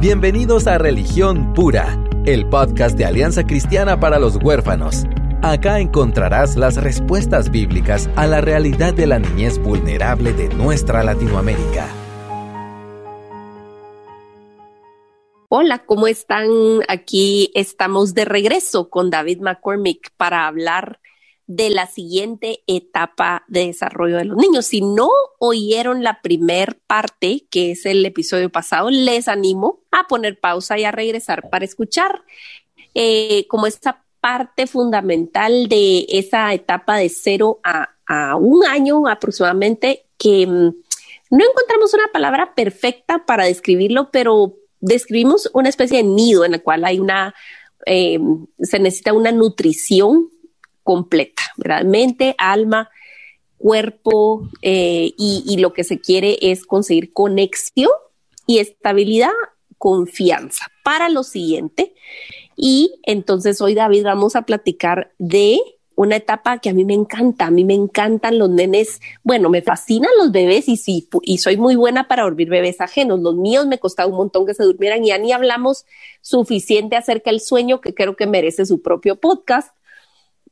Bienvenidos a Religión Pura, el podcast de Alianza Cristiana para los Huérfanos. Acá encontrarás las respuestas bíblicas a la realidad de la niñez vulnerable de nuestra Latinoamérica. Hola, ¿cómo están? Aquí estamos de regreso con David McCormick para hablar de la siguiente etapa de desarrollo de los niños. Si no oyeron la primer parte, que es el episodio pasado, les animo a poner pausa y a regresar para escuchar eh, como esta parte fundamental de esa etapa de cero a, un año aproximadamente, que mm, no encontramos una palabra perfecta para describirlo, pero describimos una especie de nido en el cual hay una, eh, se necesita una nutrición completa, ¿verdad? Mente, alma, cuerpo eh, y, lo que se quiere es conseguir conexión y estabilidad, confianza para lo siguiente. Y entonces hoy, David, vamos a platicar de una etapa que a mí me encanta, a mí me encantan los nenes, bueno, me fascinan los bebés y sí, y soy muy buena para dormir bebés ajenos. Los míos me costaba un montón que se durmieran y ya ni hablamos suficiente acerca del sueño que creo que merece su propio podcast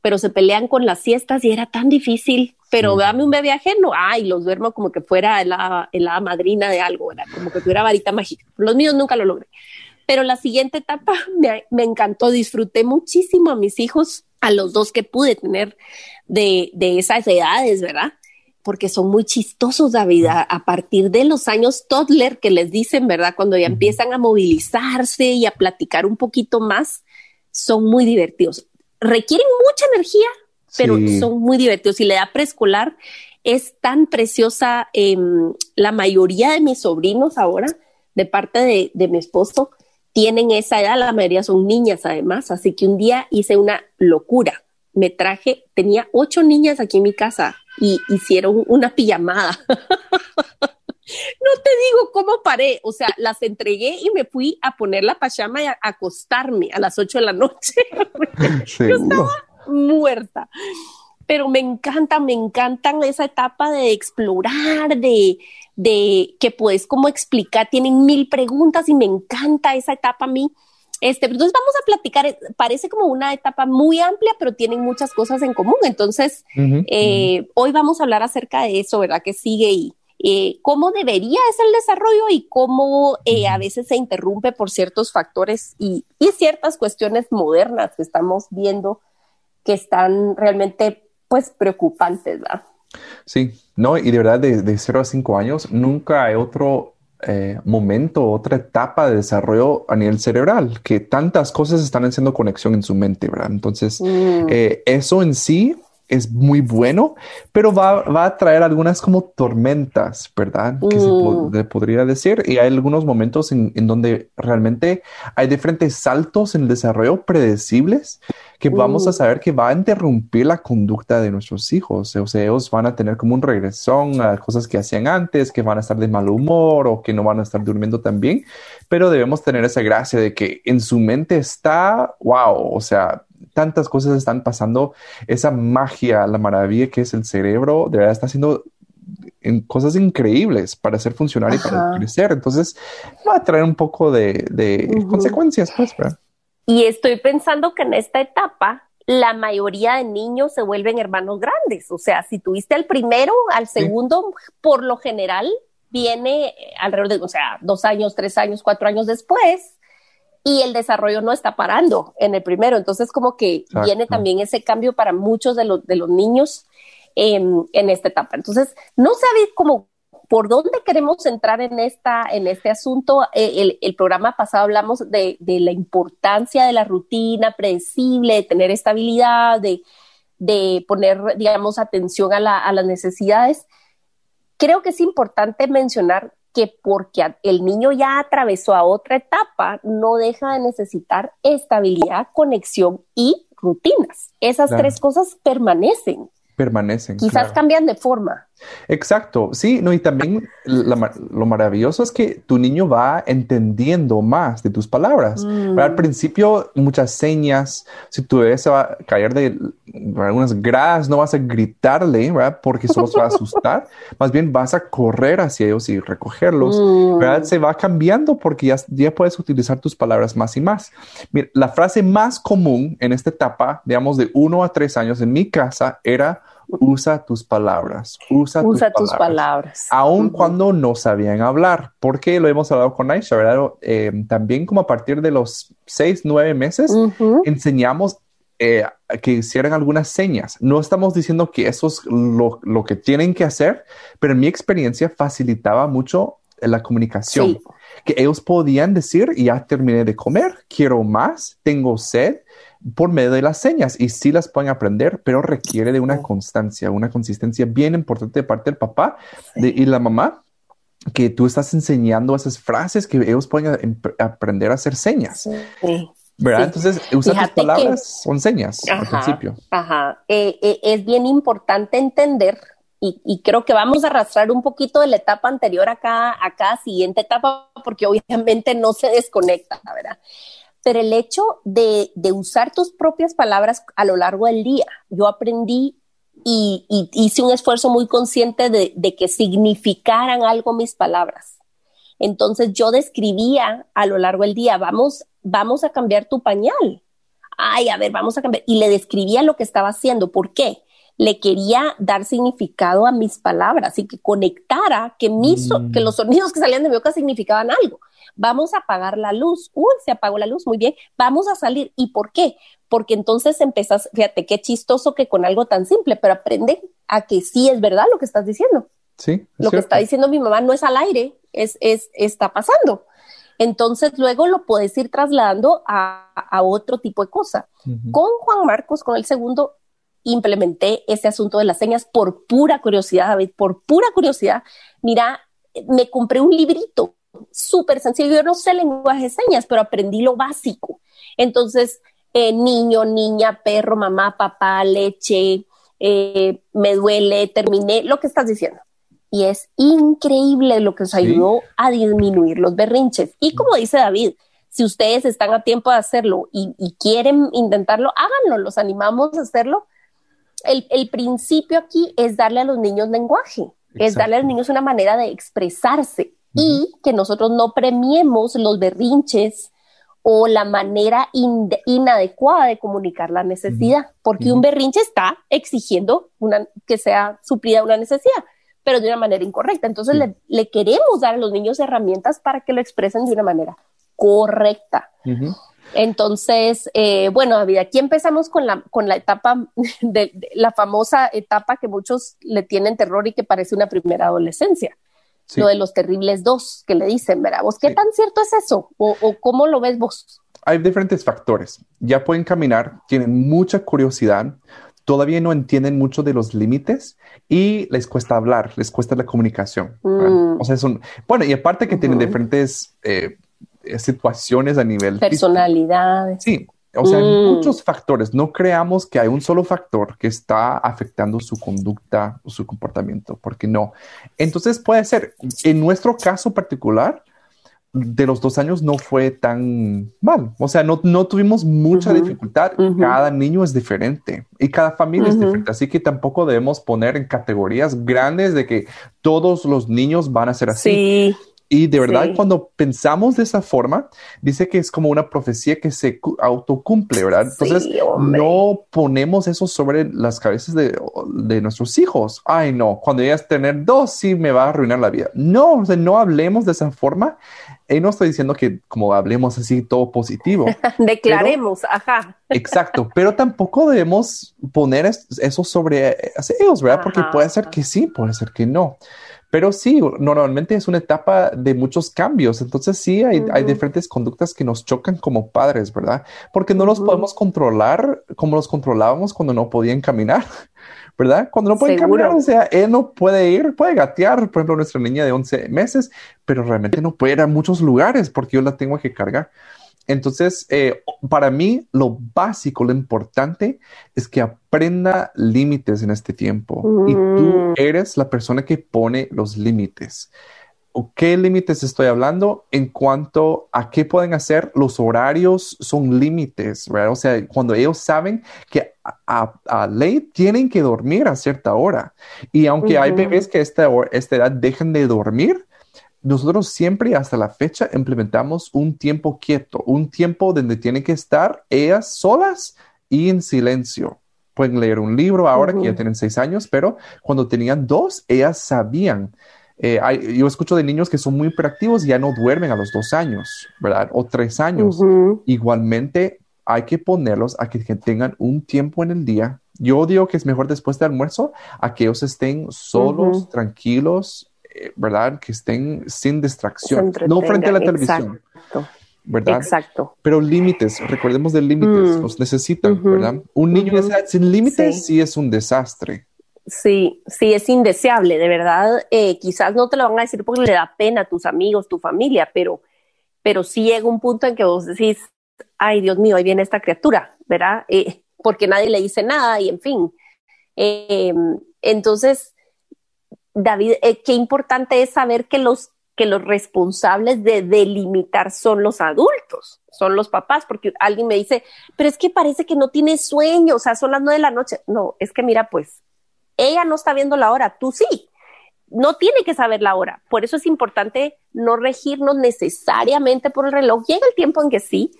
pero se pelean con las siestas y era tan difícil. Pero dame un bebé ajeno, ay, los duermo como que fuera la, la madrina de algo, ¿verdad? como que tuviera varita mágica. Los míos nunca lo logré. Pero la siguiente etapa me, me encantó, disfruté muchísimo a mis hijos, a los dos que pude tener de, de esas edades, ¿verdad? Porque son muy chistosos, David, a, a partir de los años toddler que les dicen, ¿verdad? Cuando ya empiezan a movilizarse y a platicar un poquito más, son muy divertidos requieren mucha energía, pero son muy divertidos. Y la edad preescolar es tan preciosa. Em, la mayoría de mis sobrinos ahora, de parte de, de mi esposo, tienen esa edad, la mayoría son niñas además, así que un día hice una locura. Me traje, tenía ocho niñas aquí en mi casa y hicieron una pijamada. No te digo cómo paré, o sea, las entregué y me fui a poner la pachama y a acostarme a las 8 de la noche. Yo estaba muerta. Pero me encanta, me encantan esa etapa de explorar, de, de que puedes como explicar, tienen mil preguntas y me encanta esa etapa a mí. Este, entonces vamos a platicar, parece como una etapa muy amplia, pero tienen muchas cosas en común. Entonces, eh, hoy vamos a hablar acerca de eso, ¿verdad? Que sigue y, eh, cómo debería ser el desarrollo y cómo eh, a veces se interrumpe por ciertos factores y, ciertas cuestiones modernas que estamos viendo que están realmente pues preocupantes, ¿verdad? Sí, no, y de verdad de, de 0 a 5 años nunca hay otro eh, momento, otra etapa de desarrollo a nivel cerebral, que tantas cosas están haciendo conexión en su mente, ¿verdad? Entonces, mm. eso en sí es muy bueno, pero va, a traer algunas como tormentas, ¿verdad? Que se mm. podría decir. Y hay algunos momentos en, donde realmente hay diferentes saltos en el desarrollo predecibles que vamos a mm. saber que va a interrumpir la conducta de nuestros hijos. O sea, ellos van a tener como un regresón a cosas que hacían antes, que van a estar de mal humor o que no van a estar durmiendo tan bien, pero debemos tener esa gracia de que en su mente está, wow, o sea, tantas cosas están pasando, esa magia, la maravilla que es el cerebro, de verdad está haciendo en cosas increíbles para hacer funcionar y para crecer. Entonces, va a traer un poco de, consecuencias, pues, Y estoy pensando que en esta etapa la mayoría de niños se vuelven hermanos grandes. O sea, si tuviste el primero, al segundo, por lo general, viene alrededor de, o sea, dos años, tres años, cuatro años después, y el desarrollo no está parando en el primero. Entonces, como que viene también ese cambio para muchos de los, de los niños en, esta etapa. Entonces, no sabéis cómo por dónde queremos entrar en esta en este asunto. Eh, el, programa pasado hablamos de, la importancia de la rutina predecible, de tener estabilidad, de, de poner, digamos, atención a, a las necesidades. Creo que es importante mencionar que porque el niño ya atravesó a otra etapa, no deja de necesitar estabilidad, conexión y rutinas. Esas tres cosas permanecen. Permanecen. Quizás cambian de forma. Exacto, sí, no, y también lo maravilloso es que tu niño va entendiendo más de tus palabras. Al mm. principio, muchas señas, si tu bebé se va a caer de algunas gradas, no vas a gritarle, ¿verdad? Porque eso los va a asustar, más bien vas a correr hacia ellos y recogerlos, ¿verdad? Mm. Se va cambiando porque ya, ya puedes utilizar tus palabras más y más. Mira, la frase más común en esta etapa, digamos, de uno a tres años en mi casa era usa tus palabras, usa, tus, palabras, aun cuando no sabían hablar, porque lo hemos hablado con Aisha, ¿verdad? Eh, también como a partir de los seis, nueve meses, enseñamos eh, que hicieran algunas señas. No estamos diciendo que eso es lo, que tienen que hacer, pero en mi experiencia facilitaba mucho la comunicación. Que ellos podían decir, ya terminé de comer, quiero más, tengo sed, por medio de las señas y sí las pueden aprender, pero requiere de una constancia, una consistencia bien importante de parte del papá y la mamá que tú estás enseñando esas frases que ellos pueden aprender a hacer señas. ¿Verdad? Entonces, usar tus palabras son señas al principio. Ajá. Eh, eh, es bien importante entender y, y, creo que vamos a arrastrar un poquito de la etapa anterior a cada, a cada siguiente etapa, porque obviamente no se desconecta, ¿verdad? Pero el hecho de, usar tus propias palabras a lo largo del día, yo aprendí y, hice un esfuerzo muy consciente de, que significaran algo mis palabras. Entonces yo describía a lo largo del día, vamos, vamos a cambiar tu pañal. Ay, a ver, vamos a cambiar. Y le describía lo que estaba haciendo. ¿Por qué? Le quería dar significado a mis palabras y que conectara que, mis, mm. que los sonidos que salían de mi boca significaban algo vamos a apagar la luz, uy, se apagó la luz, muy bien, vamos a salir. ¿Y por qué? Porque entonces empezás, fíjate qué chistoso que con algo tan simple, pero aprende a que sí es verdad lo que estás diciendo. Sí. Lo que está diciendo mi mamá no es al aire, es, es, está pasando. Entonces luego lo puedes ir trasladando a, a otro tipo de cosa. Con Juan Marcos, con el segundo, implementé ese asunto de las señas por pura curiosidad, David, por pura curiosidad. Mira, me compré un librito súper sencillo. Yo no sé lenguaje de señas, pero aprendí lo básico. Entonces, eh, niño, niña, perro, mamá, papá, leche, eh, me duele, terminé, lo que estás diciendo. Y es increíble lo que nos ayudó a disminuir los berrinches. Y como dice David, si ustedes están a tiempo de hacerlo y, quieren intentarlo, háganlo, los animamos a hacerlo. El, el, principio aquí es darle a los niños lenguaje, es darle a los niños una manera de expresarse y que nosotros no premiemos los berrinches o la manera inadecuada de comunicar la necesidad, porque un berrinche está exigiendo una, que sea suplida una necesidad, pero de una manera incorrecta. Entonces le, queremos dar a los niños herramientas para que lo expresen de una manera correcta. Entonces, eh, bueno, David, aquí empezamos con la, con la etapa, de, la famosa etapa que muchos le tienen terror y que parece una primera adolescencia lo de los terribles dos que le dicen, ¿verdad? ¿Vos qué tan cierto es eso? ¿O, cómo lo ves vos? Hay diferentes factores. Ya pueden caminar, tienen mucha curiosidad, todavía no entienden mucho de los límites y les cuesta hablar, les cuesta la comunicación. Mm. O sea, son, bueno, y aparte que tienen diferentes eh, situaciones a nivel personalidades. Sí, o sea, hay mm. muchos factores. No creamos que hay un solo factor que está afectando su conducta o su comportamiento, porque no. Entonces puede ser, en nuestro caso particular, de los dos años no fue tan mal. O sea, no, no tuvimos mucha dificultad. Cada niño es diferente y cada familia es diferente. Así que tampoco debemos poner en categorías grandes de que todos los niños van a ser así. Sí. Y de verdad, cuando pensamos de esa forma, dice que es como una profecía que se autocumple, ¿verdad? Entonces, no ponemos eso sobre las cabezas de, de, nuestros hijos. Ay, no, cuando llegas a tener dos, sí me va a arruinar la vida. No, o sea, no hablemos de esa forma. Y no estoy diciendo que como hablemos así todo positivo. Declaremos, ajá. Exacto, pero tampoco debemos poner eso sobre ellos, ¿verdad? Porque puede ser que sí, puede ser que no. Pero sí, normalmente es una etapa de muchos cambios. Entonces sí, hay, diferentes conductas que nos chocan como padres, ¿verdad? Porque no los podemos controlar como los controlábamos cuando no podían caminar, ¿verdad? Cuando no pueden caminar, o sea, él no puede ir, puede gatear, por ejemplo, nuestra niña de 11 meses, pero realmente no puede ir a muchos lugares porque yo la tengo que cargar. Entonces, eh, para mí, lo básico, lo importante es que aprenda límites en este tiempo. Y tú mm. eres la persona que pone los límites. ¿Qué límites estoy hablando? En cuanto a qué pueden hacer, los horarios son límites, ¿verdad? O sea, cuando ellos saben que a, ley tienen que dormir a cierta hora. Y aunque hay bebés que a esta, esta edad dejen de dormir, nosotros siempre hasta la fecha implementamos un tiempo quieto, un tiempo donde tienen que estar ellas solas y en silencio. Pueden leer un libro ahora que ya tienen seis años, pero cuando tenían dos, ellas sabían. Eh, yo escucho de niños que son muy hiperactivos y ya no duermen a los dos años, ¿verdad? O tres años. Igualmente, hay que ponerlos a que, tengan un tiempo en el día. Yo digo que es mejor después del almuerzo a que ellos estén solos, tranquilos, ¿verdad? Que estén sin distracción, no frente a la televisión. ¿verdad? Exacto. Pero límites, recordemos de límites, mm. los necesitan, ¿verdad? Un niño sin límites sí. es un desastre. Sí, sí, es indeseable, de verdad. Eh, quizás no te lo van a decir porque le da pena a tus amigos, tu familia, pero, pero sí llega un punto en que vos decís, ay, Dios mío, ahí viene esta criatura, ¿verdad? Eh, porque nadie le dice nada y en fin. entonces, David, eh, qué importante es saber que los, que los responsables de delimitar son los adultos, son los papás, porque alguien me dice, pero es que parece que no tiene sueño, o sea, son las nueve de la noche. No, es que mira, pues, ella no está viendo la hora, tú sí. No tiene que saber la hora. Por eso es importante no regirnos necesariamente por el reloj. Llega el tiempo en que sí,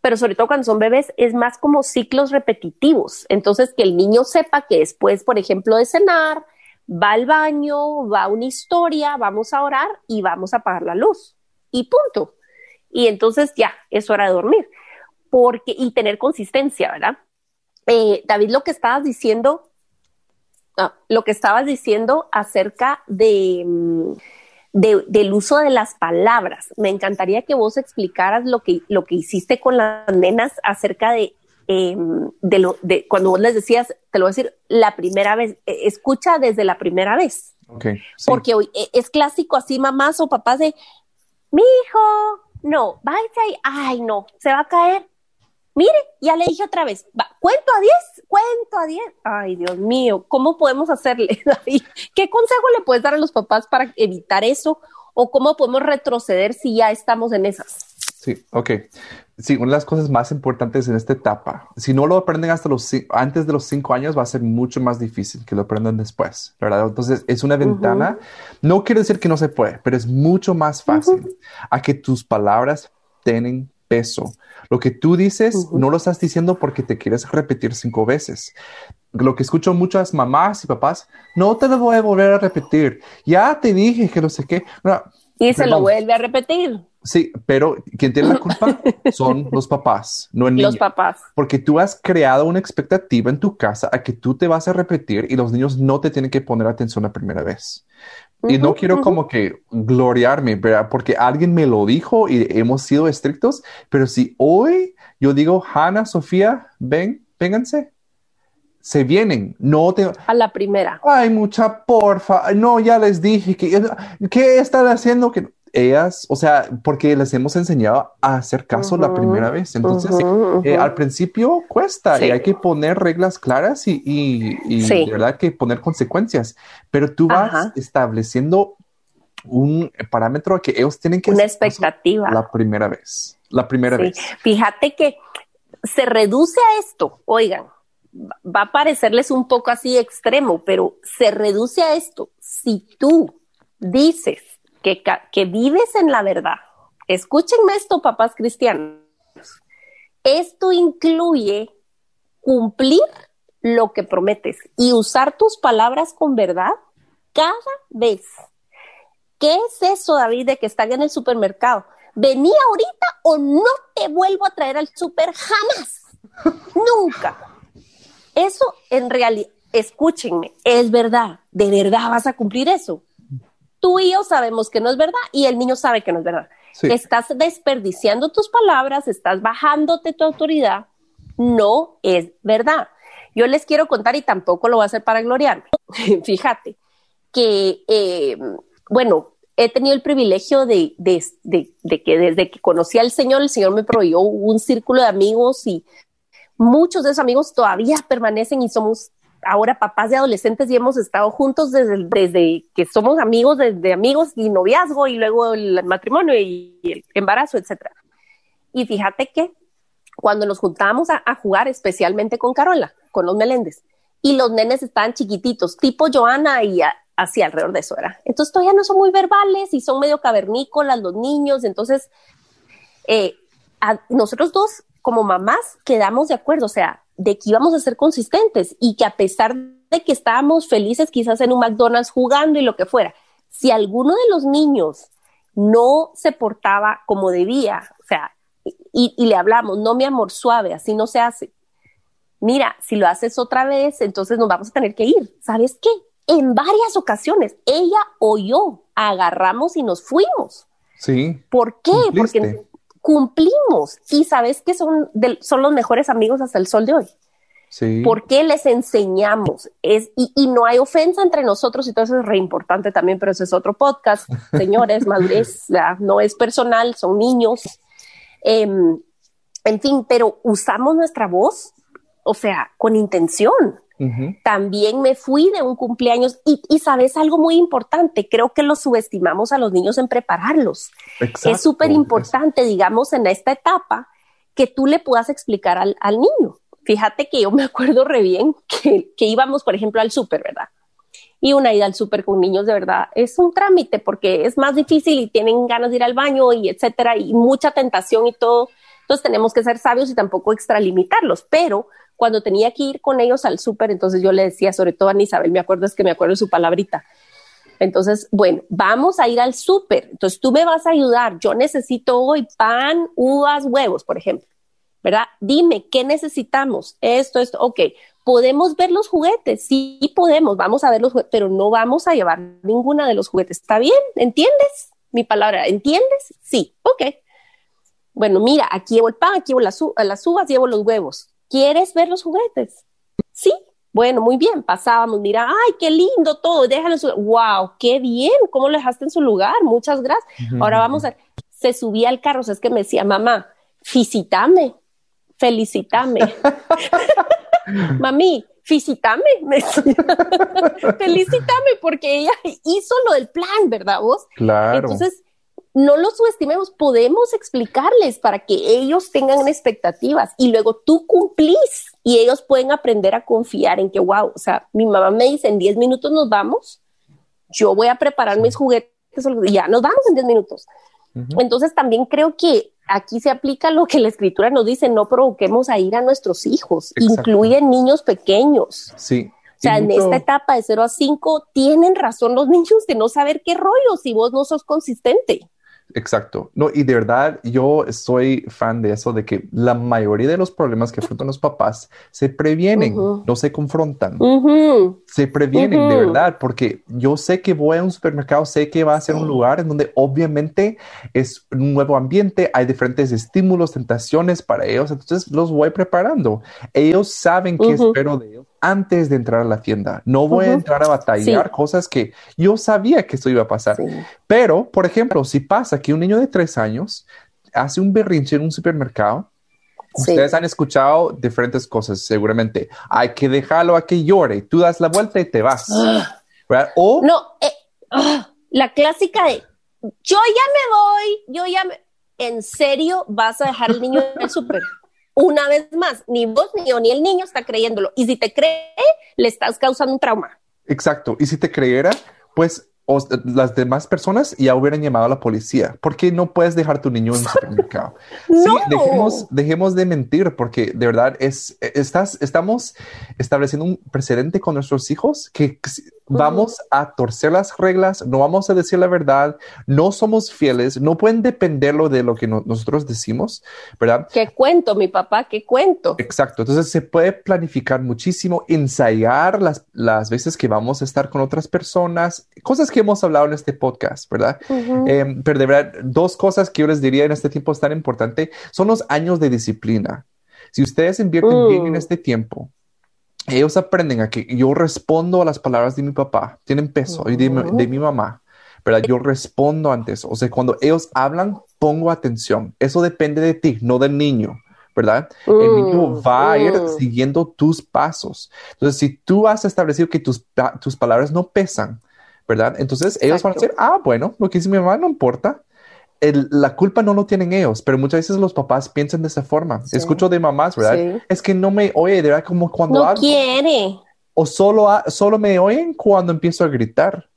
pero sobre todo cuando son bebés es más como ciclos repetitivos. Entonces, que el niño sepa que después, por ejemplo, de cenar, va al baño, va a una historia, vamos a orar y vamos a apagar la luz. Y punto. Y entonces ya, es hora de dormir. Porque, y tener consistencia, ¿verdad? Eh, David, lo que estabas diciendo, ah, lo que estabas diciendo acerca de, mm, de, del uso de las palabras. Me encantaría que vos explicaras lo que, lo que hiciste con las nenas acerca de Em, de, lo, de cuando vos les decías, te lo voy a decir, la primera vez, e, escucha desde la primera vez. Porque hoy e, es clásico así, mamás o papás de, mi hijo, no, váyase ahí, ay, no, se va a caer. Mire, ya le dije otra vez, va, cuento a diez, cuento a diez. Ay, Dios mío, ¿cómo podemos hacerle, David? ¿Qué consejo le puedes dar a los papás para evitar eso? ¿O cómo podemos retroceder si ya estamos en esas? Sí, ok. Sí, una de las cosas más importantes en esta etapa, si no lo aprenden hasta los antes de los cinco años, va a ser mucho más difícil que lo aprendan después, ¿verdad? Entonces es una ventana. No quiere decir que no se puede, pero es mucho más fácil a que tus palabras tienen peso. Lo que tú dices no lo estás diciendo porque te quieres repetir cinco veces. Lo que escucho muchas mamás y papás, no te lo voy a volver a repetir. Ya te dije que no sé qué. y se lo vuelve a repetir. Sí, pero quien tiene la culpa son los papás, no el niño. Los papás. Porque tú has creado una expectativa en tu casa a que tú te vas a repetir y los niños no te tienen que poner atención la primera vez. Y no quiero como que gloriarme, ¿verdad? Porque alguien me lo dijo y hemos sido estrictos, pero si hoy yo digo, Hannah, Sofía, ven, vénganse, se vienen, no te... A la primera. Ay, mucha porfa, no, ya les dije que, ¿qué están haciendo? Que ellas, o sea, porque les hemos enseñado a hacer caso la primera vez. Entonces, eh, al principio cuesta y hay que poner reglas claras y, y, de verdad que poner consecuencias, pero tú vas estableciendo un parámetro que ellos tienen que... Una expectativa. La primera vez, la primera vez. Fíjate que se reduce a esto, oigan, va a parecerles un poco así extremo, pero se reduce a esto. Si tú dices que, vives en la verdad. Escúchenme esto, papás cristianos. Esto incluye cumplir lo que prometes y usar tus palabras con verdad cada vez. ¿Qué es eso, David, de que están en el supermercado? Vení ahorita o no te vuelvo a traer al super jamás. Nunca. Eso en realidad, escúchenme, es verdad. ¿De verdad vas a cumplir eso? Tú y yo sabemos que no es verdad y el niño sabe que no es verdad. Estás desperdiciando tus palabras, estás bajándote tu autoridad. No es verdad. Yo les quiero contar y tampoco lo voy a hacer para gloriarme. Fíjate que, eh, bueno, he tenido el privilegio de, de, de, que desde que conocí al Señor, el Señor me proveyó un círculo de amigos y muchos de esos amigos todavía permanecen y somos ahora papás de adolescentes y hemos estado juntos desde, desde que somos amigos, desde amigos y noviazgo y luego el matrimonio y el embarazo, etcétera. Y fíjate que cuando nos juntábamos a, jugar, especialmente con Carola, con los Meléndez, y los nenes estaban chiquititos, tipo Joana y así alrededor de eso era. Entonces todavía no son muy verbales y son medio cavernícolas los niños, entonces eh, nosotros dos como mamás quedamos de acuerdo, o sea, de que íbamos a ser consistentes y que a pesar de que estábamos felices quizás en un McDonald's jugando y lo que fuera, si alguno de los niños no se portaba como debía, o sea, y, le hablamos, no mi amor, suave, así no se hace. Mira, si lo haces otra vez, entonces nos vamos a tener que ir. ¿Sabes qué? En varias ocasiones, ella o yo agarramos y nos fuimos. Sí. ¿Por qué? Porque cumplimos y sabes que son, son los mejores amigos hasta el sol de hoy. Sí. Porque les enseñamos es, y, no hay ofensa entre nosotros y todo eso es re importante también, pero ese es otro podcast. Señores, madurez, no es personal, son niños Em, en fin, pero usamos nuestra voz, o sea, con intención. También me fui de un cumpleaños y, sabes algo muy importante, creo que lo subestimamos a los niños en prepararlos. es súper importante, digamos, en esta etapa, que tú le puedas explicar al, niño. Fíjate que yo me acuerdo re bien que, que íbamos, por ejemplo, al súper, ¿verdad? y una ida al súper con niños de verdad es un trámite porque es más difícil y tienen ganas de ir al baño y etcétera y mucha tentación y todo. Entonces tenemos que ser sabios y tampoco extralimitarlos. Pero cuando tenía que ir con ellos al súper, entonces yo le decía, sobre todo a Isabel, me acuerdo es que me acuerdo su palabrita. Entonces, bueno, vamos a ir al súper. Entonces tú me vas a ayudar. Yo necesito hoy pan, uvas, huevos, por ejemplo. ¿Verdad? Dime, ¿qué necesitamos? Esto, esto, ok podemos ver los juguetes, sí podemos, vamos a ver los juguetes, pero no vamos a llevar ninguna de los juguetes. ¿Está bien? ¿Entiendes? Mi palabra, ¿entiendes? Sí, ok. Bueno, mira, aquí llevo el pan, aquí llevo las, las uvas, llevo los huevos. ¿Quieres ver los juguetes? Sí. Bueno, muy bien, pasábamos, mira, ay, qué lindo todo, déjalo en su wow, qué bien, ¿cómo lo dejaste en su lugar? Muchas gracias. Ahora vamos a, se subía al carro, o sea, es que me decía, mamá, felicitame, felicitame. mami, felicítame, felicítame porque ella hizo lo del plan, ¿verdad vos? Claro. Entonces, no lo subestimemos, podemos explicarles para que ellos tengan expectativas y luego tú cumplís y ellos pueden aprender a confiar en que, wow, o sea, mi mamá me dice, en 10 minutos nos vamos, yo voy a preparar mis juguetes, ya nos vamos en 10 minutos. Entonces también creo que aquí se aplica lo que la escritura nos dice, no provoquemos a ir a nuestros hijos, incluye niños pequeños. Sí. O sea, en esta etapa de 0 a 5 tienen razón los niños de no saber qué rollo si vos no sos consistente. Exacto. No, y de verdad yo soy fan de eso, de que la mayoría de los problemas que afrontan los papás se previenen, no se confrontan. Se previenen de verdad, porque yo sé que voy a un supermercado, sé que va a ser un lugar en donde obviamente es un nuevo ambiente, hay diferentes estímulos, tentaciones para ellos, entonces los voy preparando. Ellos saben qué espero de ellos antes de entrar a la tienda. No voy a entrar a batallar cosas que yo sabía que esto iba a pasar. Pero, por ejemplo, si pasa que un niño de tres años hace un berrinche en un supermercado, ustedes han escuchado diferentes cosas, seguramente. Hay que dejarlo a que llore. Tú das la vuelta y te vas. O no, eh, ah, la clásica de yo ya me voy, yo ya me. ¿En serio vas a dejar al niño en el super? Una vez más, ni vos ni yo ni el niño está creyéndolo. Y si te cree, le estás causando un trauma. Exacto. Y si te creyera, pues las demás personas ya hubieran llamado a la policía. ¿Por qué no puedes dejar tu niño en el supermercado? Sí, dejemos, dejemos, de mentir porque de verdad es, estás, estamos estableciendo un precedente con nuestros hijos que vamos a torcer las reglas, no vamos a decir la verdad, no somos fieles, no pueden dependerlo de lo que nosotros decimos, ¿verdad? ¿Qué cuento, mi papá? ¿Qué cuento? Exacto. Entonces se puede planificar muchísimo, ensayar las, las veces que vamos a estar con otras personas, cosas que hemos hablado en este podcast, ¿verdad? Em, pero de verdad, dos cosas que yo les diría en este tiempo es tan importante son los años de disciplina. Si ustedes invierten bien en mm. este tiempo, ellos aprenden a que yo respondo a las palabras de mi papá, tienen peso, y de, mi mamá, ¿verdad? Yo respondo ante eso. O sea, cuando ellos hablan, pongo atención. Eso depende de ti, no del niño. ¿verdad? el niño mm, va a ir mm. siguiendo tus pasos. Entonces, si tú has establecido que tus, tus palabras no pesan, ¿verdad? Entonces ellos van a decir, ah, bueno, lo que dice mi mamá no importa. La culpa no lo tienen ellos, pero muchas veces los papás piensan de esa forma. Escucho de mamás, ¿verdad? Es que no me oye, de verdad, como cuando... No quiere. O solo, solo me oyen cuando empiezo a gritar.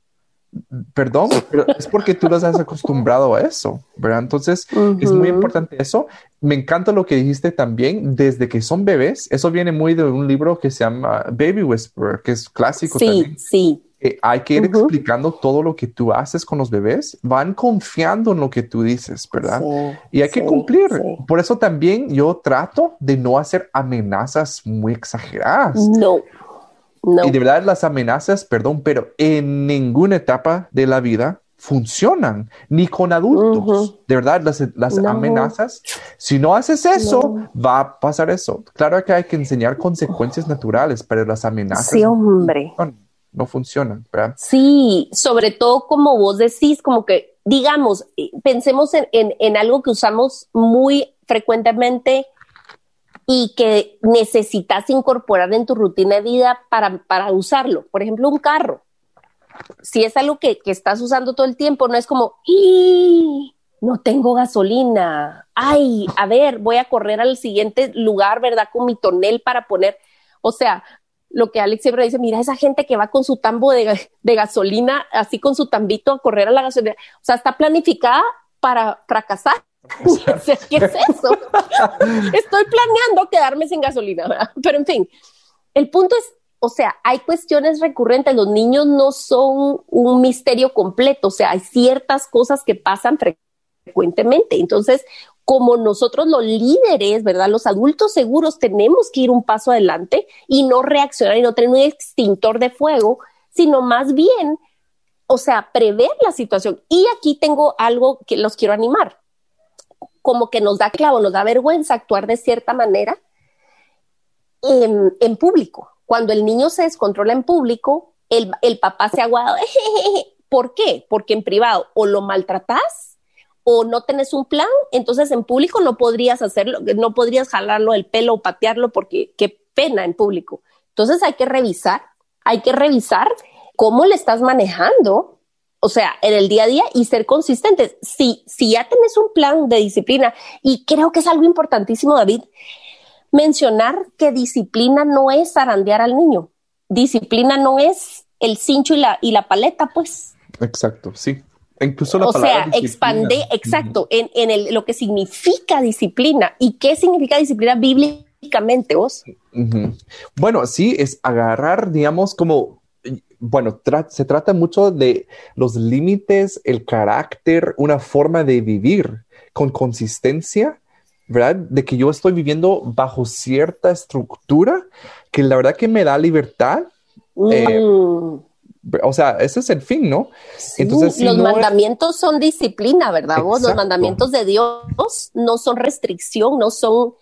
Perdón, pero es porque tú los has acostumbrado a eso, ¿verdad? Entonces, es muy importante eso. Me encanta lo que dijiste también, desde que son bebés. Eso viene muy de un libro que se llama Baby Whisperer, que es clásico sí, Sí, hay que ir explicando todo lo que tú haces con los bebés. Van confiando en lo que tú dices, ¿verdad? y hay que cumplir. Por eso también yo trato de no hacer amenazas muy exageradas. No. Y de verdad las amenazas, perdón, pero en ninguna etapa de la vida funcionan, ni con adultos. De verdad, las, amenazas, si no haces eso, va a pasar eso. Claro que hay que enseñar consecuencias naturales, pero las amenazas... Sí, hombre. No, funcionan, ¿verdad? Sí, sobre todo como vos decís, como que, digamos, eh, pensemos en, en algo que usamos muy frecuentemente y que necesitas incorporar en tu rutina de vida para, para usarlo. Por ejemplo, un carro. Si es algo que, que estás usando todo el tiempo, no es como, no tengo gasolina. Ay, a ver, voy a correr al siguiente lugar, ¿verdad? Con mi tonel para poner. O sea, lo que Alex siempre dice, mira esa gente que va con su tambo de, de gasolina, así con su tambito a correr a la gasolina. O sea, está planificada para fracasar. ¿Qué es eso? Estoy planeando quedarme sin gasolina, pero en fin, el punto es, o sea, hay cuestiones recurrentes, los niños no son un misterio completo, o sea, hay ciertas cosas que pasan frecuentemente. Entonces, como nosotros los líderes, ¿verdad? Los adultos seguros tenemos que ir un paso adelante y no reaccionar y no tener un extintor de fuego, sino más bien, o sea, prever la situación. Y aquí tengo algo que los quiero animar como que nos da clavo, nos da vergüenza actuar de cierta manera en, público. Cuando el niño se descontrola en público, el, papá se aguada. ¿Por qué? Porque en privado o lo maltratas o no tenés un plan, entonces en público no podrías hacerlo, no podrías jalarlo el pelo o patearlo porque qué pena en público. Entonces hay que revisar, hay que revisar cómo le estás manejando o sea, en el día a día y ser consistentes. Si, si ya tenés un plan de disciplina, y creo que es algo importantísimo, David, mencionar que disciplina no es zarandear al niño. Disciplina no es el cincho y la, y la paleta, pues. Exacto, sí. Incluso la o sea, expande, exacto, en, en el, lo que significa disciplina. ¿Y qué significa disciplina bíblicamente vos? Bueno, sí, es agarrar, digamos, como bueno, se trata mucho de los límites, el carácter, una forma de vivir con consistencia, ¿verdad? De que yo estoy viviendo bajo cierta estructura que la verdad que me da libertad. Eh, mm. O sea, ese es el fin, ¿no? Entonces, los mandamientos son disciplina, ¿verdad? Vos? Los mandamientos de Dios no son restricción, no son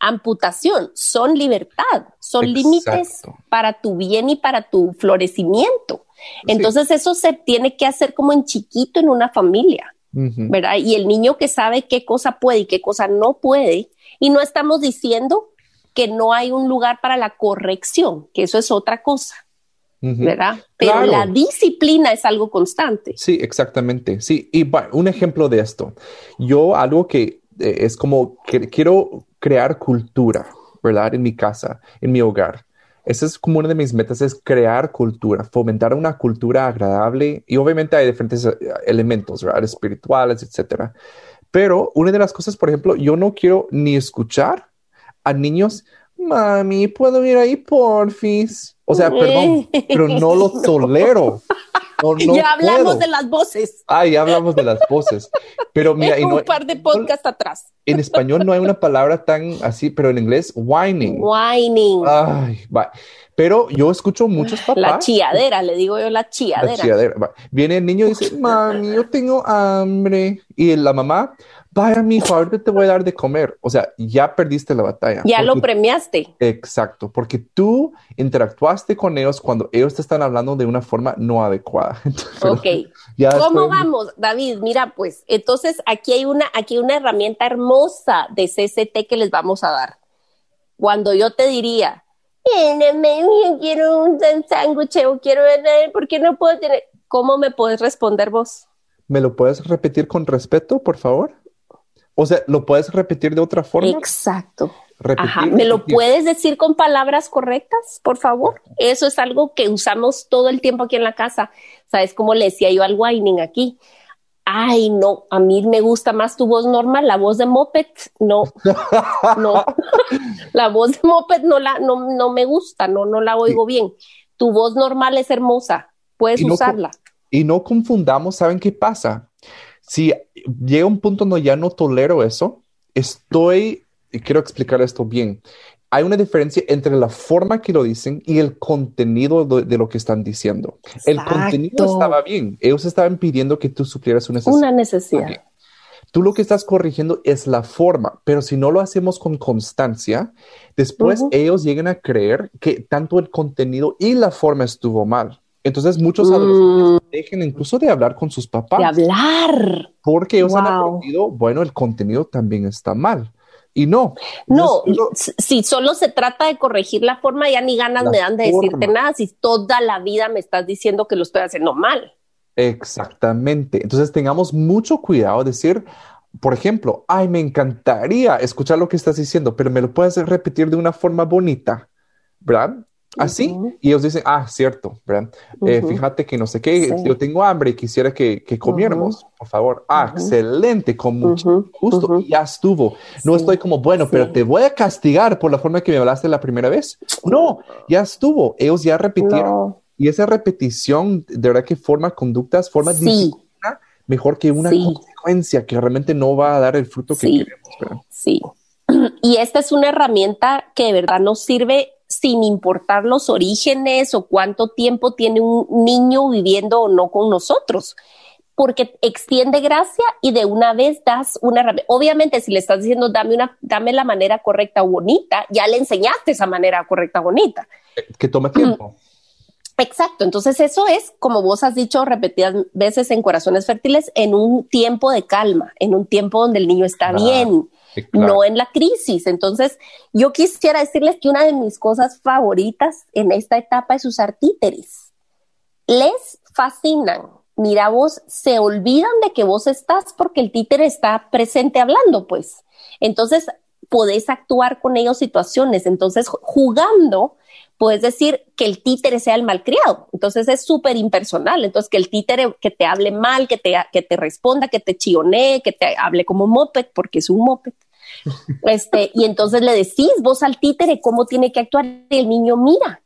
amputación, son libertad, son límites para tu bien y para tu florecimiento. Entonces eso se tiene que hacer como en chiquito en una familia, ¿verdad? Y el niño que sabe qué cosa puede y qué cosa no puede, y no estamos diciendo que no hay un lugar para la corrección, que eso es otra cosa. ¿Verdad? Pero la disciplina es algo constante. Sí, exactamente. Sí, y un ejemplo de esto. Yo algo que eh, es como que quiero crear cultura, ¿verdad? En mi casa, en mi hogar. Esa es como una de mis metas, es crear cultura, fomentar una cultura agradable y obviamente hay diferentes eh, elementos, ¿verdad? Espirituales, etcétera. Pero una de las cosas, por ejemplo, yo no quiero ni escuchar a niños, mami, ¿puedo ir ahí, porfis? O sea, perdón, pero no lo tolero. ya hablamos de las voces. Ah, ya hablamos de las voces. Pero mira, un par de podcast atrás. En español no hay una palabra tan así, pero en inglés, whining. Whining. Ay, Pero yo escucho muchos papás. La chilladera, le digo yo la chilladera. La chilladera. Viene el niño y dice, mami, yo tengo hambre. Y la mamá, vaya, mi hijo, ahorita te voy a dar de comer. O sea, ya perdiste la batalla. Ya lo premiaste. Exacto, porque tú interactuaste con ellos cuando ellos te están hablando de una forma no adecuada. ok. ¿Cómo vamos, David? Mira, pues, entonces aquí hay una, aquí hay una herramienta hermosa de CCT que les vamos a dar. Cuando yo te diría, quiero un sándwich o quiero, ¿por qué no puedo tener? ¿Cómo me puedes responder vos? ¿Me lo puedes repetir con respeto, por favor? O sea, ¿lo puedes repetir de otra forma? Exacto. Ajá. ¿Me lo puedes decir con palabras correctas, por favor? Eso es algo que usamos todo el tiempo aquí en la casa. ¿Sabes cómo le decía yo al whining aquí? Ay, no, a mí me gusta más tu voz normal, la voz de moped, no, no, la voz de moped no la, no, no me gusta, no, no la oigo bien. Tu voz normal es hermosa, puedes usarla. Y no confundamos, ¿saben qué pasa? Si llega un punto donde ya no tolero eso, estoy, y quiero explicar esto bien, hay una diferencia entre la forma que lo dicen y el contenido de, lo que están diciendo. El contenido estaba bien. Ellos estaban pidiendo que tú suplieras una necesidad. Una necesidad. Tú lo que estás corrigiendo es la forma, pero si no lo hacemos con constancia, después ellos llegan a creer que tanto el contenido y la forma estuvo mal. Entonces muchos adolescentes mm. dejen incluso de hablar con sus papás. De hablar. Porque ellos han aprendido, bueno, el contenido también está mal. Y no. No, si solo se trata de corregir la forma, ya ni ganas me dan de decirte nada. Si toda la vida me estás diciendo que lo estoy haciendo mal. Exactamente. Entonces tengamos mucho cuidado de decir, por ejemplo, ay, me encantaría escuchar lo que estás diciendo, pero me lo puedes repetir de una forma bonita, ¿verdad? Así, y ellos dicen, ah, cierto, ¿verdad? Eh, fíjate que no sé qué, yo tengo hambre y quisiera que, que comiéramos, por favor. Ah, excelente, con mucho gusto, ya estuvo. No estoy como, bueno, pero te voy a castigar por la forma que me hablaste la primera vez. No, ya estuvo, ellos ya repitieron. Y esa repetición, de verdad que forma conductas, forma disciplina mejor que una consecuencia que realmente no va a dar el fruto que queremos, ¿verdad? Sí. Y esta es una herramienta que de verdad nos sirve sin importar los orígenes o cuánto tiempo tiene un niño viviendo o no con nosotros, porque extiende gracia y de una vez das una. Obviamente, si le estás diciendo dame una, dame la manera correcta o bonita, ya le enseñaste esa manera correcta o bonita. Que toma tiempo. Exacto, entonces eso es, como vos has dicho repetidas veces en Corazones Fértiles, en un tiempo de calma, en un tiempo donde el niño está bien, no en la crisis. Entonces, yo quisiera decirles que una de mis cosas favoritas en esta etapa es usar títeres. Les fascinan. Mira, vos se olvidan de que vos estás porque el títere está presente hablando, pues. Entonces, podés actuar con ellos situaciones. Entonces, jugando, puedes decir que el títere sea el malcriado. Entonces es súper impersonal. Entonces que el títere que te hable mal, que te, que te responda, que te chionee, que te hable como moped, porque es un moped. Este, y entonces le decís vos al títere cómo tiene que actuar y el niño mira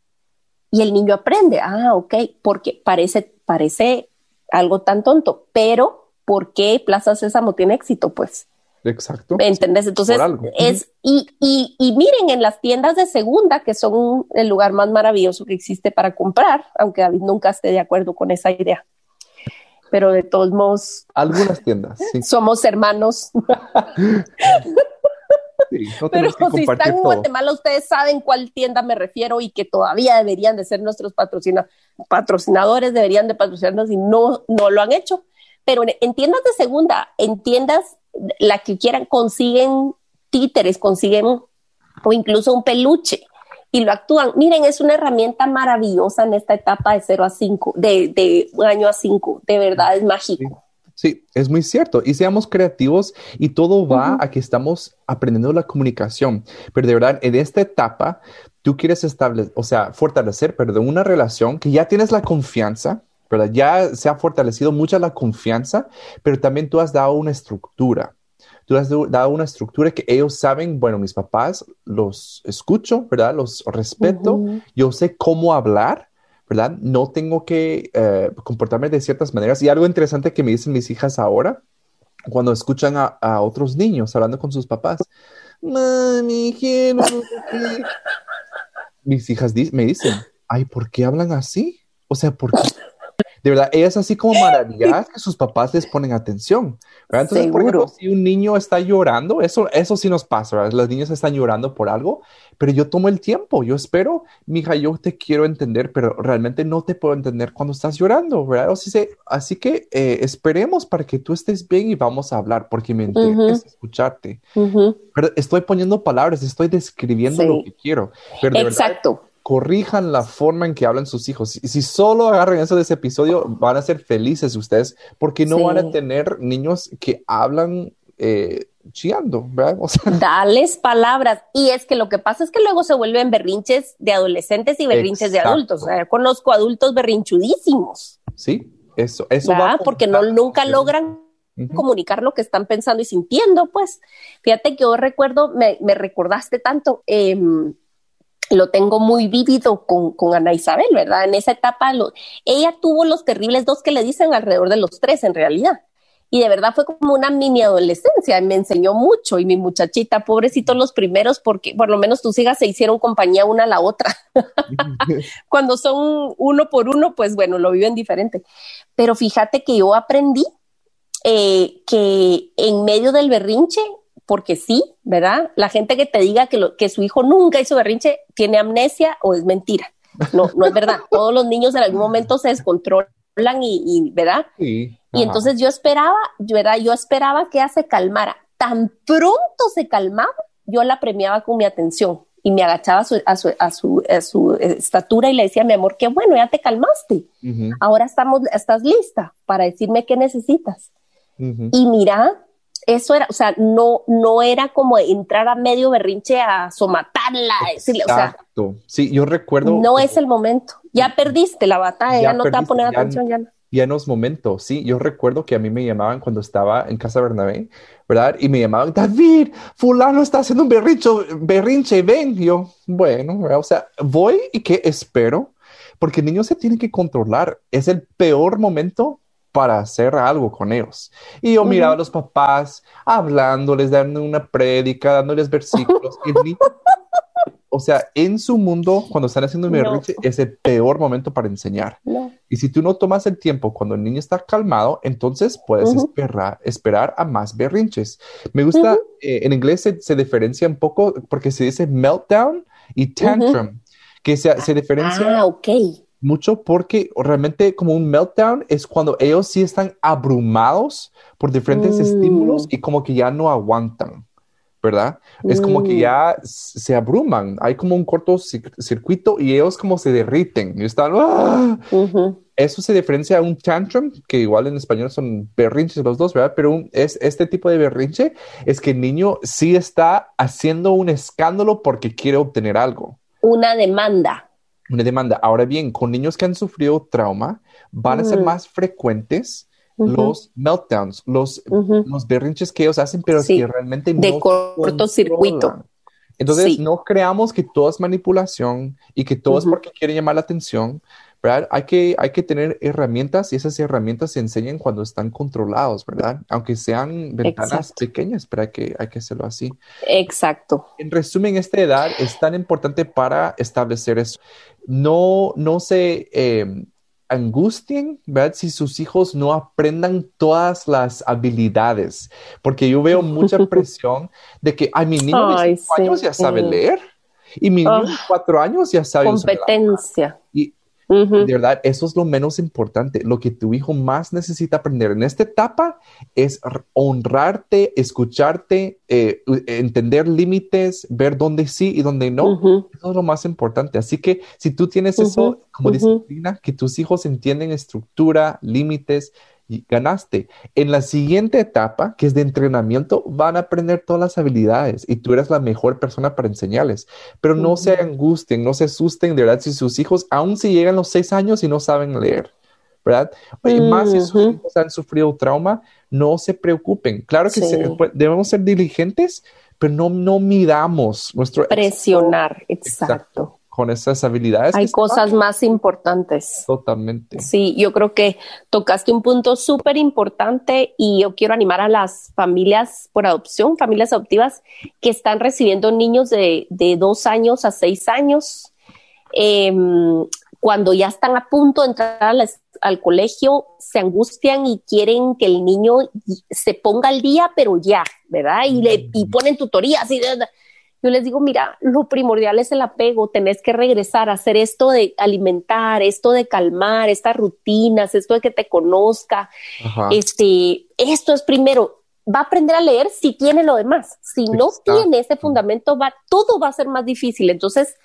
y el niño aprende. Ah, ok, porque parece, parece algo tan tonto, pero ¿por qué Plaza Sésamo tiene éxito? Pues Exacto. ¿Entendés? Entonces, es, y, y, y, miren, en las tiendas de segunda, que son el lugar más maravilloso que existe para comprar, aunque David nunca esté de acuerdo con esa idea. Pero de todos modos. Algunas tiendas, sí. Somos hermanos. Pero si están en Guatemala, ustedes saben cuál tienda me refiero y que todavía deberían de ser nuestros patrocinadores, deberían de patrocinarnos y no, no lo han hecho. Pero en tiendas de segunda, en tiendas la que quieran, consiguen títeres, consiguen o incluso un peluche y lo actúan. Miren, es una herramienta maravillosa en esta etapa de 0 a 5, de, de un año a 5, de verdad es mágico. Sí. Es muy cierto. Y seamos creativos y todo va a que estamos aprendiendo la comunicación. Pero de verdad, en esta etapa, tú quieres establecer, o sea, fortalecer, pero de una relación que ya tienes la confianza, ¿verdad? Ya se ha fortalecido mucha la confianza, pero también tú has dado una estructura. Tú has dado una estructura que ellos saben, bueno, mis papás los escucho, ¿verdad? Los respeto, yo sé cómo hablar, No tengo que eh, comportarme de ciertas maneras. Y algo interesante que me dicen mis hijas ahora, cuando escuchan a, otros niños hablando con sus papás, mami, quiero mis hijas me dicen, ay, ¿por qué hablan así? O sea, ¿por qué? De verdad, ellas así como maravilladas que sus papás les ponen atención. Entonces, por ejemplo, si un niño está llorando, eso, eso sí nos pasa, ¿verdad? Las niñas están llorando por algo, pero yo tomo el tiempo, yo espero, mija, yo te quiero entender, pero realmente no te puedo entender cuando estás llorando, ¿verdad? así que eh, esperemos para que tú estés bien y vamos a hablar, porque me interesa escucharte. Pero estoy poniendo palabras, estoy describiendo lo que quiero. Pero Exacto corrijan la forma en que hablan sus hijos. Y si solo agarran eso de ese episodio, van a ser felices ustedes porque no van a tener niños que hablan eh, chiando, ¿verdad? Dales palabras. Y es que lo que pasa es que luego se vuelven berrinches de adolescentes y berrinches de adultos. O sea, conozco adultos berrinchudísimos. Sí, eso, eso va Porque no, nunca logran comunicar lo que están pensando y sintiendo, pues. Fíjate que yo recuerdo, me, me recordaste tanto, eh, lo tengo muy vívido con, con, Ana Isabel, ¿verdad? En esa etapa, ella tuvo los terribles dos que le dicen alrededor de los tres, en realidad. Y de verdad fue como una mini adolescencia, me enseñó mucho. Y mi muchachita, pobrecito, los primeros, porque por lo menos tus hijas se hicieron compañía una a la otra. Cuando son uno por uno, pues bueno, lo viven diferente. Pero fíjate que yo aprendí eh, que en medio del berrinche porque sí, ¿verdad? La gente que te diga que, que su hijo nunca hizo berrinche tiene amnesia o es mentira. No, no es verdad. Todos los niños en algún momento se descontrolan y, ¿verdad? Sí. Y entonces yo esperaba, ¿verdad? Yo esperaba que ella se calmara. Tan pronto se calmaba, yo la premiaba con mi atención y me agachaba a su, a su, estatura y le decía, mi amor, qué bueno, ya te calmaste. Ahora estamos, estás lista para decirme qué necesitas. Y mira, eso era, o sea, no, no era como entrar a medio berrinche a somatarla, decirle, Exacto. sí, yo recuerdo. No es el momento. Ya perdiste la batalla, ya, no te va a poner atención ya. Ya no es momento, sí. Yo recuerdo que a mí me llamaban cuando estaba en Casa Bernabé, ¿verdad? Y me llamaban, David, fulano está haciendo un berrinche, berrinche, ven. yo, bueno, o sea, voy y qué espero, porque el niño se tiene que controlar. Es el peor momento para hacer algo con ellos. Y yo miraba a los papás hablándoles, dando una prédica, dándoles versículos. o sea, en su mundo, cuando están haciendo un berrinche, es el peor momento para enseñar. Y si tú no tomas el tiempo cuando el niño está calmado, entonces puedes esperar, esperar a más berrinches. Me gusta, eh, en inglés se, diferencia un poco porque se dice meltdown y tantrum, que se, se diferencia. Ah, ok mucho porque realmente como un meltdown es cuando ellos sí están abrumados por diferentes estímulos mm. y como que ya no aguantan, ¿verdad? Es como que mm. ya se abruman, hay como un cortocircuito y ellos como se derriten y están... ¡ah! Eso se diferencia a un tantrum, que igual en español son berrinches los dos, ¿verdad? Pero es este tipo de berrinche es que el niño sí está haciendo un escándalo porque quiere obtener algo. Una demanda una demanda. Ahora bien, con niños que han sufrido trauma, van a ser más frecuentes los meltdowns, los, los berrinches que ellos hacen, pero que realmente de no. cortocircuito. Entonces, no creamos que todo es manipulación y que todo es porque quieren llamar la atención. ¿verdad? Hay que, hay que tener herramientas y esas herramientas se enseñan cuando están controlados, ¿verdad? Aunque sean ventanas pequeñas, pero hay que, hay que hacerlo así. Exacto. En resumen, esta edad es tan importante para establecer eso no, no se eh, angustien, ¿verdad? Si sus hijos no aprendan todas las habilidades, porque yo veo mucha presión de que, ay, mi niño de cinco años ya sabe leer y mi niño de ah. cuatro años ya sabe competencia. Y de verdad, eso es lo menos importante. Lo que tu hijo más necesita aprender en esta etapa es honrarte, escucharte, eh, entender límites, ver dónde sí y dónde no. Eso es lo más importante. Así que si tú tienes eso como disciplina, que tus hijos entienden estructura, límites, ganaste. En la siguiente etapa, que es de entrenamiento, van a aprender todas las habilidades y tú eres la mejor persona para enseñarles. Pero no se angustien, no se asusten de verdad si sus hijos, aún si llegan los seis años y no saben leer, ¿verdad? Y más si sus hijos han sufrido trauma, no se preocupen. Claro que debemos ser diligentes, pero no, no midamos nuestro... Presionar, exacto con esas habilidades. Hay cosas más importantes. Totalmente. Sí, yo creo que tocaste un punto súper importante y yo quiero animar a las familias por adopción, familias adoptivas que están recibiendo niños de, de dos años a seis años. em, cuando ya están a punto de entrar al colegio, se angustian y quieren que el niño se ponga al día, pero ya, ¿verdad? Y, le, y ponen tutorías y yo les digo, mira, lo primordial es el apego, tenés que regresar a hacer esto de alimentar, esto de calmar, estas rutinas, esto de que te conozca, este, esto es primero, va a aprender a leer si tiene lo demás, si no tiene ese fundamento, va, todo va a ser más difícil, entonces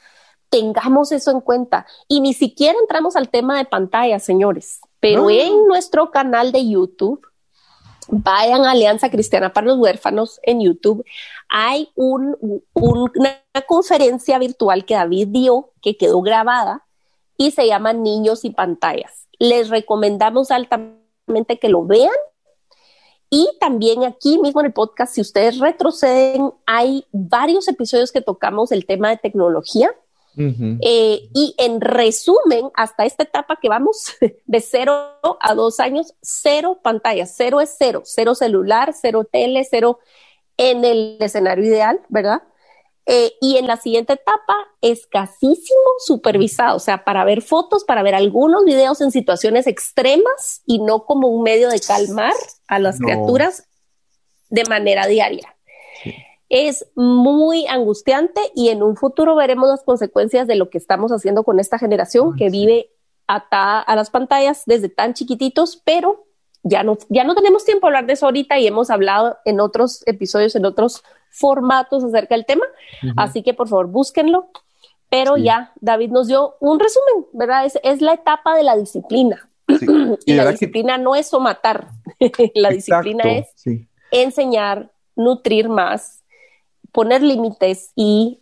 tengamos eso en cuenta. Y ni siquiera entramos al tema de pantalla, señores, pero en nuestro canal de YouTube, vayan a Alianza Cristiana para los Huérfanos en YouTube. Hay un, una conferencia virtual que David dio, que quedó grabada y se llama Niños y Pantallas. Les recomendamos altamente que lo vean. Y también aquí mismo en el podcast, si ustedes retroceden, hay varios episodios que tocamos el tema de tecnología eh, y en resumen, hasta esta etapa que vamos de cero a dos años, cero pantallas, cero es cero, cero celular, cero tele, cero en el escenario ideal, ¿verdad? Eh, y en la siguiente etapa, escasísimo supervisado, o sea, para ver fotos, para ver algunos videos en situaciones extremas y no como un medio de calmar a las criaturas de manera diaria es muy angustiante y en un futuro veremos las consecuencias de lo que estamos haciendo con esta generación que vive atada a las pantallas desde tan chiquititos, pero ya no, ya no tenemos tiempo a hablar de eso ahorita y hemos hablado en otros episodios, en otros formatos acerca del tema, así que por favor búsquenlo. Pero ya David nos dio un resumen, ¿verdad? Es, es la etapa de la disciplina. y, la disciplina no es somatar, la disciplina es enseñar, nutrir más, poner límites y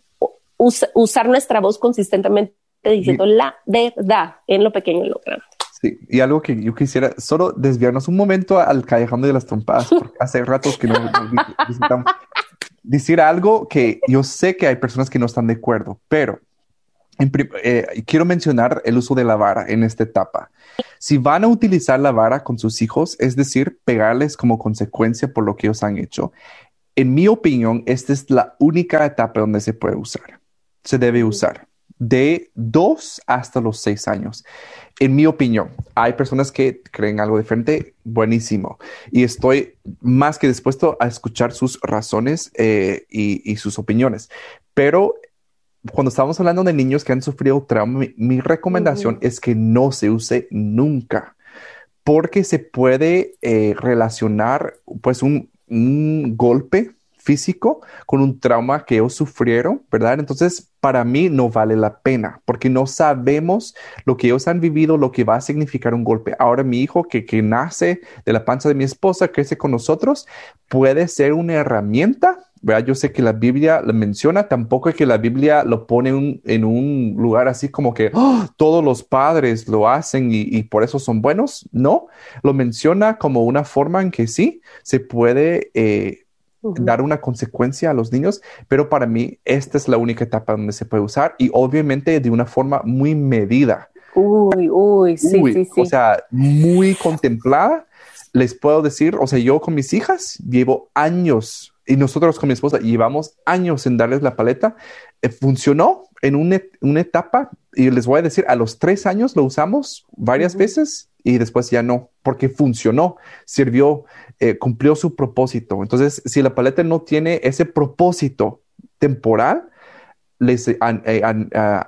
usar nuestra voz consistentemente diciendo la verdad en lo pequeño y lo grande. Sí, y algo que yo quisiera solo desviarnos un momento al callejón de las trompadas, porque hace ratos que no visitamos. Decir algo que yo sé que hay personas que no están de acuerdo, pero eh, quiero mencionar el uso de la vara en esta etapa. Si van a utilizar la vara con sus hijos, es decir, pegarles como consecuencia por lo que ellos han hecho, en mi opinión, esta es la única etapa donde se puede usar. Se debe usar de dos hasta los seis años. En mi opinión, hay personas que creen algo diferente, buenísimo. Y estoy más que dispuesto a escuchar sus razones eh, y, sus opiniones. Pero cuando estamos hablando de niños que han sufrido trauma, mi, recomendación es que no se use nunca, porque se puede eh, relacionar pues un, un golpe físico con un trauma que ellos sufrieron, ¿verdad? Entonces, para mí no vale la pena porque no sabemos lo que ellos han vivido, lo que va a significar un golpe. Ahora mi hijo que, que nace de la panza de mi esposa, crece con nosotros, puede ser una herramienta. ¿Verdad? Yo sé que la Biblia lo menciona, tampoco es que la Biblia lo pone en un lugar así como que ¡oh! todos los padres lo hacen y, por eso son buenos. No, lo menciona como una forma en que sí se puede eh, dar una consecuencia a los niños, pero para mí esta es la única etapa donde se puede usar y obviamente de una forma muy medida. Uy, uy, sí, sí, sí. O sea, muy contemplada. Les puedo decir, o sea, yo con mis hijas llevo años y nosotros con mi esposa llevamos años en darles la paleta. Eh, funcionó en una, una, etapa y les voy a decir, a los tres años lo usamos varias veces y después ya no, porque funcionó, sirvió, eh, cumplió su propósito. Entonces, si la paleta no tiene ese propósito temporal, les eh,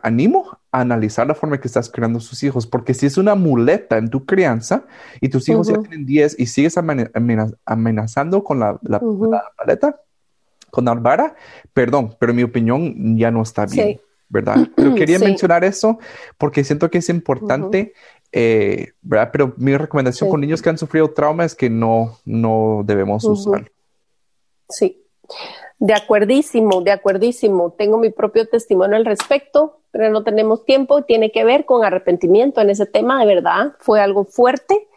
animo analizar la forma en que estás creando sus hijos, porque si es una muleta en tu crianza y tus hijos ya tienen 10 y sigues amenazando con la, paleta, con la vara, perdón, pero mi opinión ya no está bien. ¿verdad? Pero quería mencionar eso porque siento que es importante eh, ¿verdad? Pero mi recomendación con niños que han sufrido trauma es que no, no debemos usar. Sí, de acuerdísimo, de acuerdísimo. Tengo mi propio testimonio al respecto, pero no tenemos tiempo. Tiene que ver con arrepentimiento en ese tema, de verdad. Fue algo fuerte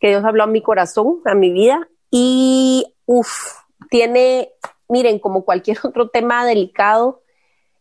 que Dios habló a mi corazón, a mi vida. Y, uff, tiene, miren, como cualquier otro tema delicado,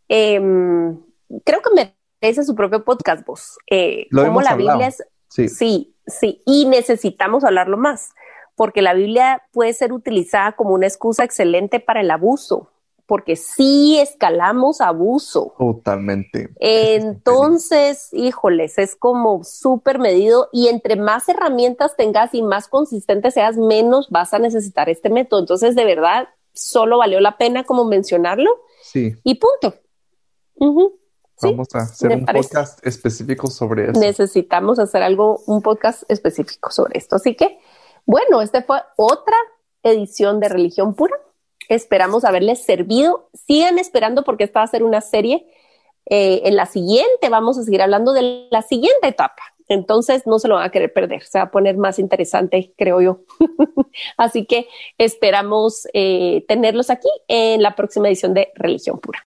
em, creo que me ese es su propio podcast, vos. Eh, como la Biblia es. Sí. sí, sí. Y necesitamos hablarlo más, porque la Biblia puede ser utilizada como una excusa excelente para el abuso, porque sí escalamos abuso. Totalmente. Entonces, híjoles, es como súper medido y entre más herramientas tengas y más consistente seas, menos vas a necesitar este método. Entonces, de verdad, solo valió la pena como mencionarlo. Sí. Y punto. Vamos a hacer un podcast específico sobre eso. Necesitamos hacer algo, un podcast específico sobre esto. Así que, bueno, esta fue otra edición de Religión Pura. Esperamos haberles servido. Sigan esperando porque esta va a ser una serie. Eh, en la siguiente vamos a seguir hablando de la siguiente etapa. Entonces no se lo van a querer perder. Se va a poner más interesante, creo yo. Así que esperamos eh, tenerlos aquí en la próxima edición de Religión Pura.